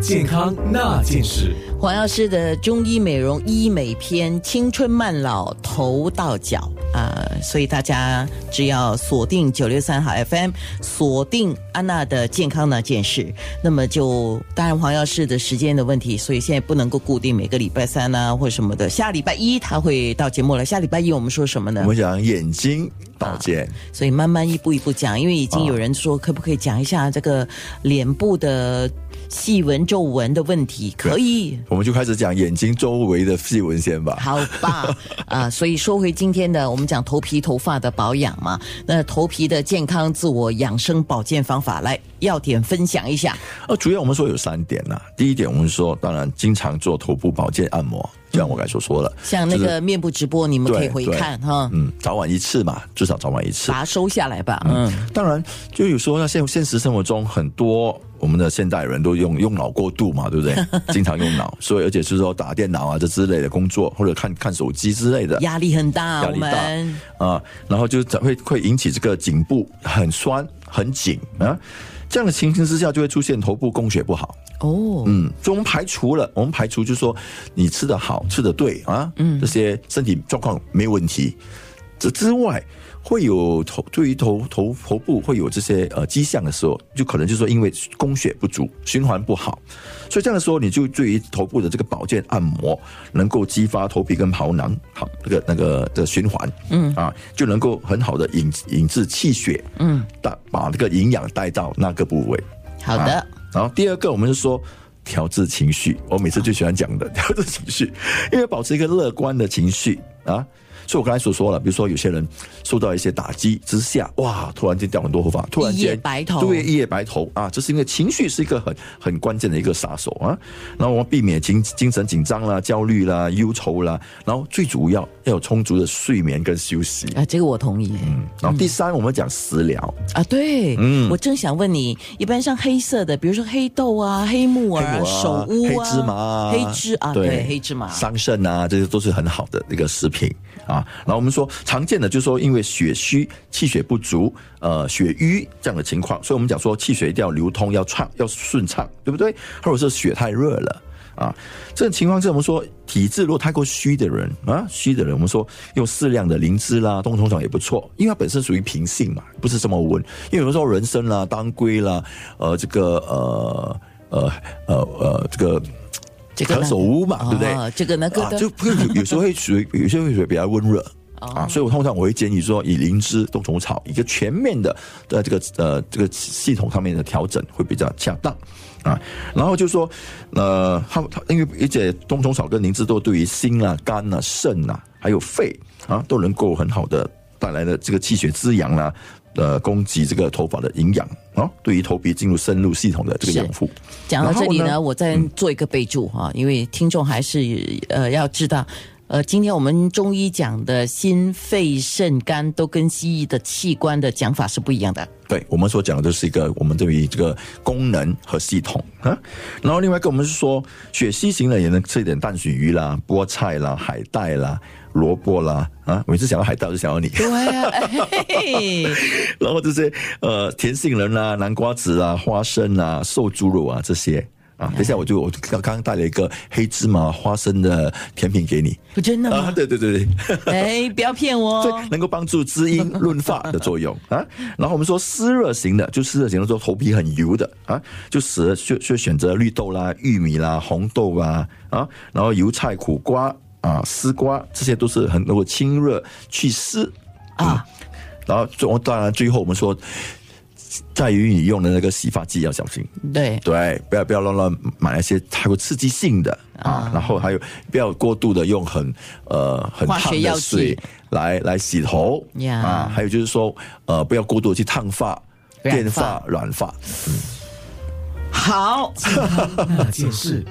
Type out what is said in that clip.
健康那件事。黄药师的中医美容医美篇，青春慢老头到脚啊、所以大家只要锁定九六三号 FM，锁定安娜的健康那件事，那么就当然黄药师的时间的问题，所以现在不能够固定每个礼拜三啊或什么的，下礼拜一他会到节目了。下礼拜一我们说什么呢我？们讲眼睛保健，所以慢慢一步一步讲，因为已经有人说可不可以讲一下这个脸部的细纹皱纹的问题？可以。我们就开始讲眼睛周围的细纹先吧。好吧，啊，所以说回今天的，我们讲头皮头发的保养嘛，那头皮的健康自我养生保健方法，来要点分享一下。呃，主要我们说有三点呐、第一点，我们说当然经常做头部保健按摩，就像我刚才所说的，像那就是个面部直播，你们可以回看哈，嗯，早晚一次嘛，至少早晚一次把。它收下来吧。嗯，当然，就有时候呢，现现实生活中很多我们的现代人都用用脑过度嘛，对不对？经常用脑，所以而且是说打电脑啊这之类的工作，或者看看手机之类的，压力很大，我压力大啊，然后就会会引起这个颈部很酸很紧啊，这样的情形之下就会出现头部供血不好。哦，嗯，所以我们排除了，我们排除就是说你吃的好，吃的对啊，嗯，这些身体状况没问题。这之外，会有头对于头头头部会有这些呃迹象的时候，就可能就是说因为供血不足，循环不好，所以这样的时候，你就对于头部的这个保健按摩，能够激发头皮跟毛囊好那个那个的循环，嗯啊，就能够很好的引引致气血，嗯，带把这个营养带到那个部位。好的啊，然后第二个，我们是说调制情绪，我每次最喜欢讲的调制情绪，因为保持一个乐观的情绪啊。所以我刚才所说了，比如说有些人受到一些打击之下，哇，突然间掉很多头发，突然一夜间白头对，一夜白头啊，这是因为情绪是一个很很关键的一个杀手啊。然后我们避免精精神紧张啦、焦虑啦、忧愁啦，然后最主要要有充足的睡眠跟休息。啊，这个我同意。嗯然后第三，我们讲食疗，啊，对，嗯我正想问你，一般像黑色的，比如说黑豆啊、黑木耳、黑木耳手乌啊、黑芝麻啊、黑芝啊，对，黑芝麻，桑葚啊，这些都是很好的一个食品啊。然后我们说常见的就是说，因为血虚、气血不足、呃血瘀这样的情况，所以我们讲说气血一定要流通、要畅、要顺畅，对不对？或者是血太热了。啊，这种情况下，我们说体质如果太过虚的人啊，虚的人，我们说用适量的灵芝啦、冬虫草也不错，因为它本身属于平性嘛，不是这么温。因为有的时候人参啦、当归啦，呃，这个呃呃呃呃这个这个乌嘛，对不对？哦这个那个啊，就有有时候会属于 有些会属于比较温热。哦啊，所以我通常我会建议说，以灵芝、冬虫草一个全面的的这个呃这个系统上面的调整会比较恰当啊。然后就说，呃，它它因为而且冬虫草跟灵芝都对于心啊、肝啊、肾啊，还有肺啊，都能够很好的带来的这个气血滋养啦、呃，供给这个头发的营养啊，对于头皮进入深入系统的这个是养护。讲到这里呢，我再做一个备注哈、因为听众还是呃要知道。呃，今天我们中医讲的心、肺、肾、肝都跟西医的器官的讲法是不一样的。对我们所讲的就是一个我们对于这个功能和系统啊，然后另外一个我们是说血吸型的也能吃一点淡水鱼啦、菠菜啦、海带啦、萝卜啦啊，每次想到海带我就想到你，对啊，嘿 然后这些呃甜杏仁啦、南瓜子啊、花生啊、瘦猪肉啊这些。啊，等一下我就我刚刚带了一个黑芝麻花生的甜品给你不真的啊，吗？对对对对，哎，不要骗我对哦。能够帮助滋阴润发的作用啊。然后我们说湿热型的，就湿热型的说头皮很油的啊，就使就就选择绿豆啦、玉米啦、红豆啊啊，然后油菜、苦瓜啊、丝瓜，这些都是很能够清热祛湿啊。然后最当然最后我们说。在于你用的那个洗发剂要小心，对，对，不要不要乱乱买那些太过刺激性的啊，然后还有不要过度的用很呃很化烫的水来来洗头呀啊，还有就是说呃不要过度地去烫发、染电发发、软发。好。那件事。